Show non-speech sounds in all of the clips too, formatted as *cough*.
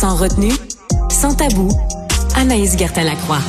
Sans retenue, sans tabou, Anaïs Gertin-Lacroix.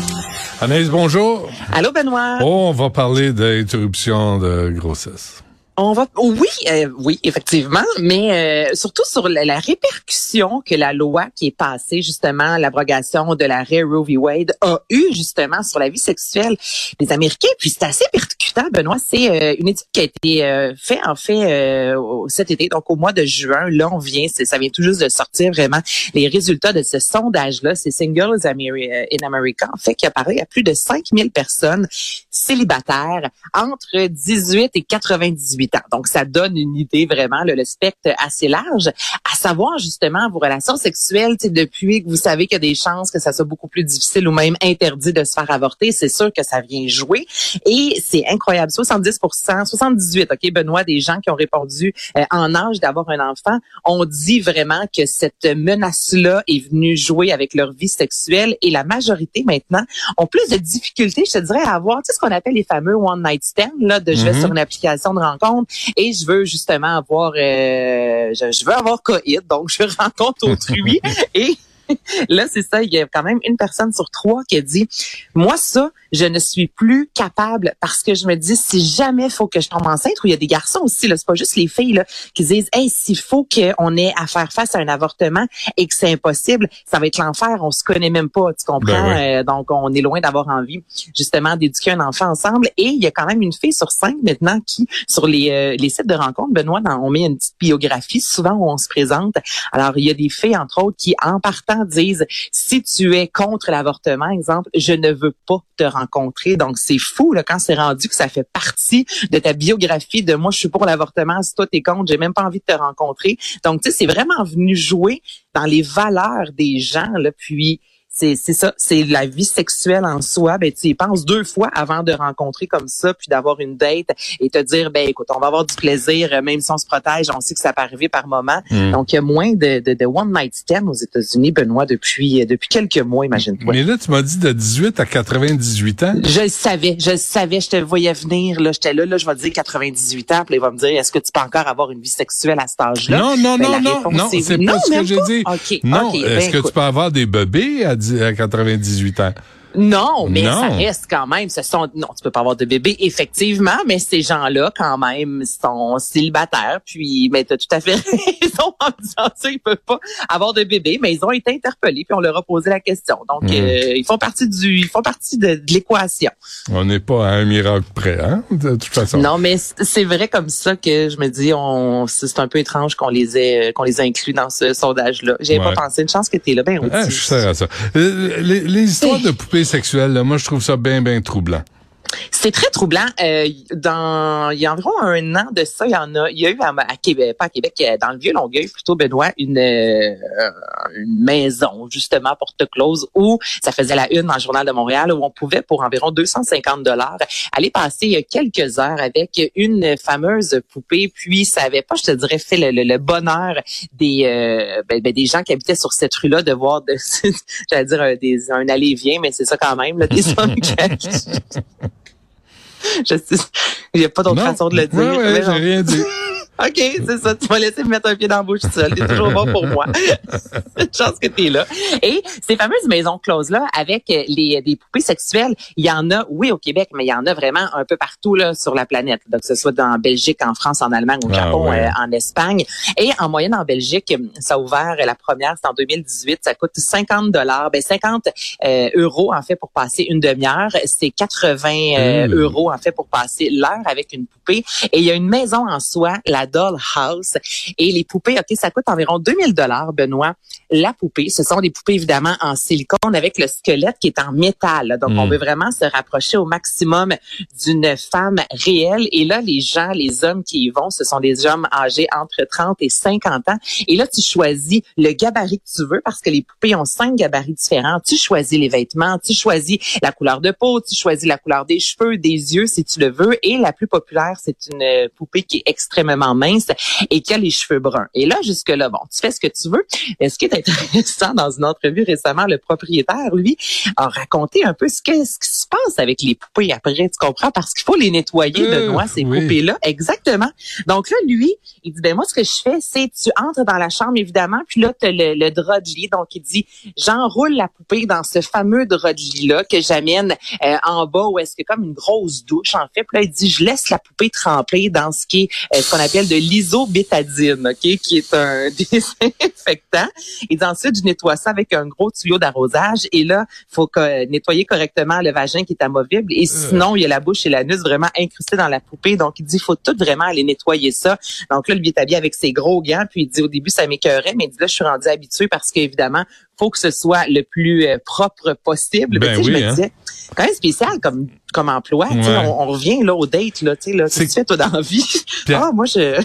Anaïs, bonjour. Allô, Benoît. Oh, on va parler d'interruption de grossesse. On va, oui, euh, oui, effectivement, mais euh, surtout sur la, répercussion que la loi qui est passée justement, l'abrogation de l'arrêt Roe v. Wade a eu justement sur la vie sexuelle des Américains. Puis c'est assez percutant, Benoît. C'est euh, une étude qui a été faite en fait cet été, donc au mois de juin. Là, on vient, ça vient tout juste de sortir vraiment les résultats de ce sondage-là. C'est Singles in America, en fait, qui a parlé à plus de 5000 personnes célibataires entre 18 et 98 donc, ça donne une idée vraiment, le, spectre assez large, à savoir justement vos relations sexuelles, depuis que vous savez qu'il y a des chances que ça soit beaucoup plus difficile ou même interdit de se faire avorter, c'est sûr que ça vient jouer. Et c'est incroyable, 70% 78, OK, Benoît, des gens qui ont répondu euh, en âge d'avoir un enfant, ont dit vraiment que cette menace-là est venue jouer avec leur vie sexuelle et la majorité maintenant ont plus de difficultés, je te dirais, à avoir, tu sais, ce qu'on appelle les fameux one night stand, là, de je vais mm-hmm. sur une application de rencontre et je veux justement avoir, euh, je, veux avoir coït, donc je *laughs* rencontre autrui. *laughs* Et *laughs* là, c'est ça, il y a quand même une personne sur trois qui a dit, moi, ça, je ne suis plus capable parce que je me dis, si jamais faut que je tombe enceinte, ou il y a des garçons aussi, là, c'est pas juste les filles, là, qui disent, hey, s'il faut qu'on ait à faire face à un avortement et que c'est impossible, ça va être l'enfer, on se connaît même pas, tu comprends? Ben euh, donc, on est loin d'avoir envie, justement, d'éduquer un enfant ensemble. Et il y a quand même une fille sur cinq maintenant qui, sur les, euh, les sites de rencontres, Benoît, on met une petite biographie, souvent où on se présente. Alors, il y a des filles, entre autres, qui, en partant, disent si tu es contre l'avortement, exemple, je ne veux pas te rencontrer. Donc c'est fou là quand c'est rendu que ça fait partie de ta biographie de moi je suis pour l'avortement, si toi t'es contre, j'ai même pas envie de te rencontrer. Donc tu sais c'est vraiment venu jouer dans les valeurs des gens là puis c'est ça, c'est la vie sexuelle en soi. Ben tu y penses deux fois avant de rencontrer comme ça, puis d'avoir une date et te dire ben écoute, on va avoir du plaisir, euh, même si on se protège, on sait que ça peut arriver par moment. Hmm. Donc il y a moins de, de, de one night stand aux États-Unis, Benoît, depuis euh, depuis quelques mois, imagine-toi. Mais là, tu m'as dit de 18 à 98 ans. Je le savais, je le savais, je te voyais venir. Là, j'étais là, là, je vais te dire 98 ans, puis il va me dire est-ce que tu peux encore avoir une vie sexuelle à cet âge-là? Non, non, ben, non, non, non, c'est pas ce que j'ai dit. non, est-ce ben, que tu peux avoir des bébés à à 98 ans. Non, mais ça reste quand même. Ce sont non, tu peux pas avoir de bébé effectivement, mais ces gens-là quand même sont célibataires. Puis, mais t'as tout à fait *laughs* raison en disant ça, ils peuvent pas avoir de bébé, mais ils ont été interpellés puis on leur a posé la question. Donc, mhm. euh, ils font partie du, ils font partie de, l'équation. On n'est pas à un miracle près, hein, de toute façon. Non, mais c'est vrai comme ça que je me dis, on, c'est un peu étrange qu'on les ait, qu'on les ait inclus dans ce sondage-là. J'ai pas pensé. Une chance que t'es là, ben. Ah, je sais à ça. Euh, les, les histoires de poupées sexuelle, moi, je trouve ça bien, bien troublant. C'est très troublant. Euh, dans il y a environ un an de ça, il y en a. Il y a eu à, Québec, pas à Québec, euh, dans le vieux Longueuil, plutôt Benoît, une, euh, une maison justement porte close où ça faisait la une dans le journal de Montréal où on pouvait pour environ 250 dollars aller passer quelques heures avec une fameuse poupée. Puis ça avait pas, je te dirais, fait le, bonheur des ben, ben, des gens qui habitaient sur cette rue-là de voir, de, *laughs* j'allais dire des, un aller-vient, mais c'est ça quand même, là, des hommes *laughs* il n'y a pas d'autre façon de le dire. Ouais, j'ai rien dit. OK, c'est ça. Tu m'as laissé me mettre un pied dans la bouche seul. T'es toujours bon pour moi. *laughs* Chance que t'es là. Et ces fameuses maisons closes-là, avec les, des poupées sexuelles, il y en a, oui, au Québec, mais il y en a vraiment un peu partout là sur la planète. Donc, que ce soit en Belgique, en France, en Allemagne, au ah, Japon, euh, en Espagne. Et en moyenne, en Belgique, ça a ouvert, la première, c'est en 2018. Ça coûte 50 dollars, ben 50 euh, euros, en fait, pour passer une demi-heure. C'est 80 euh, mmh. euros, en fait, pour passer l'heure avec une poupée. Et il y a une maison en soi, la Dollhouse. Et les poupées, OK, ça coûte environ 2000 dollars, Benoît. La poupée, ce sont des poupées évidemment en silicone avec le squelette qui est en métal. Donc, on hmm. veut vraiment se rapprocher au maximum d'une femme réelle. Et là, les gens, les hommes qui y vont, ce sont des hommes âgés entre 30 et 50 ans. Et là, tu choisis le gabarit que tu veux parce que les poupées ont cinq gabarits différents. Tu choisis les vêtements, tu choisis la couleur de peau, tu choisis la couleur des cheveux, des yeux si tu le veux. Et la plus populaire, c'est une poupée qui est extrêmement mince et qui a les cheveux bruns. Et là, jusque-là, bon, tu fais ce que tu veux. Et ce qui est intéressant dans une entrevue récemment, le propriétaire, lui, a raconté un peu ce, qui se passe avec les poupées après, tu comprends? Parce qu'il faut les nettoyer de noix, ces poupées-là. Exactement. Donc là, lui, il dit, ben moi, ce que je fais, c'est tu entres dans la chambre, évidemment, puis là, tu as le, drap de lit. Donc, il dit, j'enroule la poupée dans ce fameux drap de lit-là que j'amène euh, en bas où est-ce que comme une grosse douche, en fait. Puis là, il dit, je laisse la poupée tremper dans ce qui est euh, ce qu'on appelle de l'isobétadine, OK, qui est un *laughs* désinfectant. Et ensuite, je nettoie ça avec un gros tuyau d'arrosage. Et là, faut que, nettoyer correctement le vagin qui est amovible. Et euh. sinon, il y a la bouche et l'anus vraiment incrustés dans la poupée. Donc, il dit, il faut tout vraiment aller nettoyer ça. Donc là, est habillé avec ses gros gants. Puis il dit, au début, ça m'écœurait, mais il dit, là, je suis rendu habitué parce qu'évidemment, faut que ce soit le plus euh, propre possible. Ben oui, je me hein. disais, quand même spécial comme comme emploi. On, on, revient là au date là, tu sais là, tu fais toi dans la vie *laughs* Ah moi je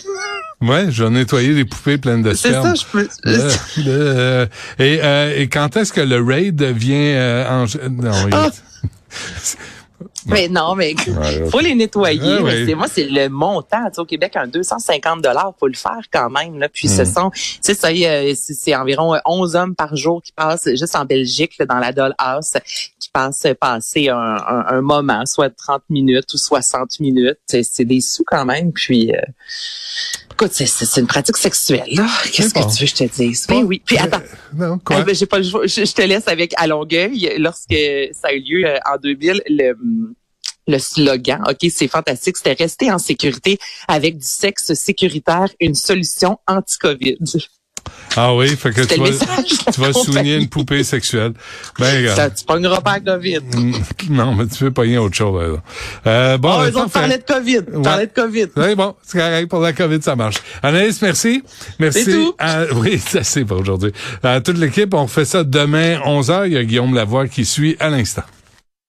Ouais, je vais nettoyer des poupées pleines de sperme. C'est ça, je peux. *laughs* Euh, et, euh, et quand est-ce que le raid vient euh, en... Non, ah! *laughs* Mais non, mais *laughs* faut les nettoyer. mais moi, c'est le montant. au Québec, un 250 dollars, faut le faire quand même. Là. Puis ce hmm. sont, c'est ça, c'est environ 11 hommes par jour qui passent juste en Belgique, dans la Dollhouse, qui passent passer un, un, moment, soit 30 minutes ou 60 minutes. C'est des sous quand même. Puis euh, Écoute, c'est une pratique sexuelle, là. Qu'est-ce que tu veux que je te dise? Ben oui. Puis attends. Non, quoi? Eh ben, j'ai pas je, je, te laisse avec à Longueuil, lorsque ça a eu lieu euh, en 2000, le le slogan, OK, c'est fantastique, c'était rester en sécurité avec du sexe sécuritaire, une solution anti-COVID. Ah oui, fait que tu vas, tu vas souligner une poupée sexuelle. Ben, regarde. tu pogneras pas la COVID. Mm, non, mais tu veux pogner autre chose. Euh, bon, oh, ils ont parlé de COVID. Ouais. de COVID. Oui, bon, c'est correct. Pour la COVID, ça marche. Anaïs, merci. Merci. C'est tout. *laughs* oui, c'est assez pour aujourd'hui. À toute l'équipe, on fait ça demain, 11h. Il y a Guillaume Lavoie qui suit à l'instant.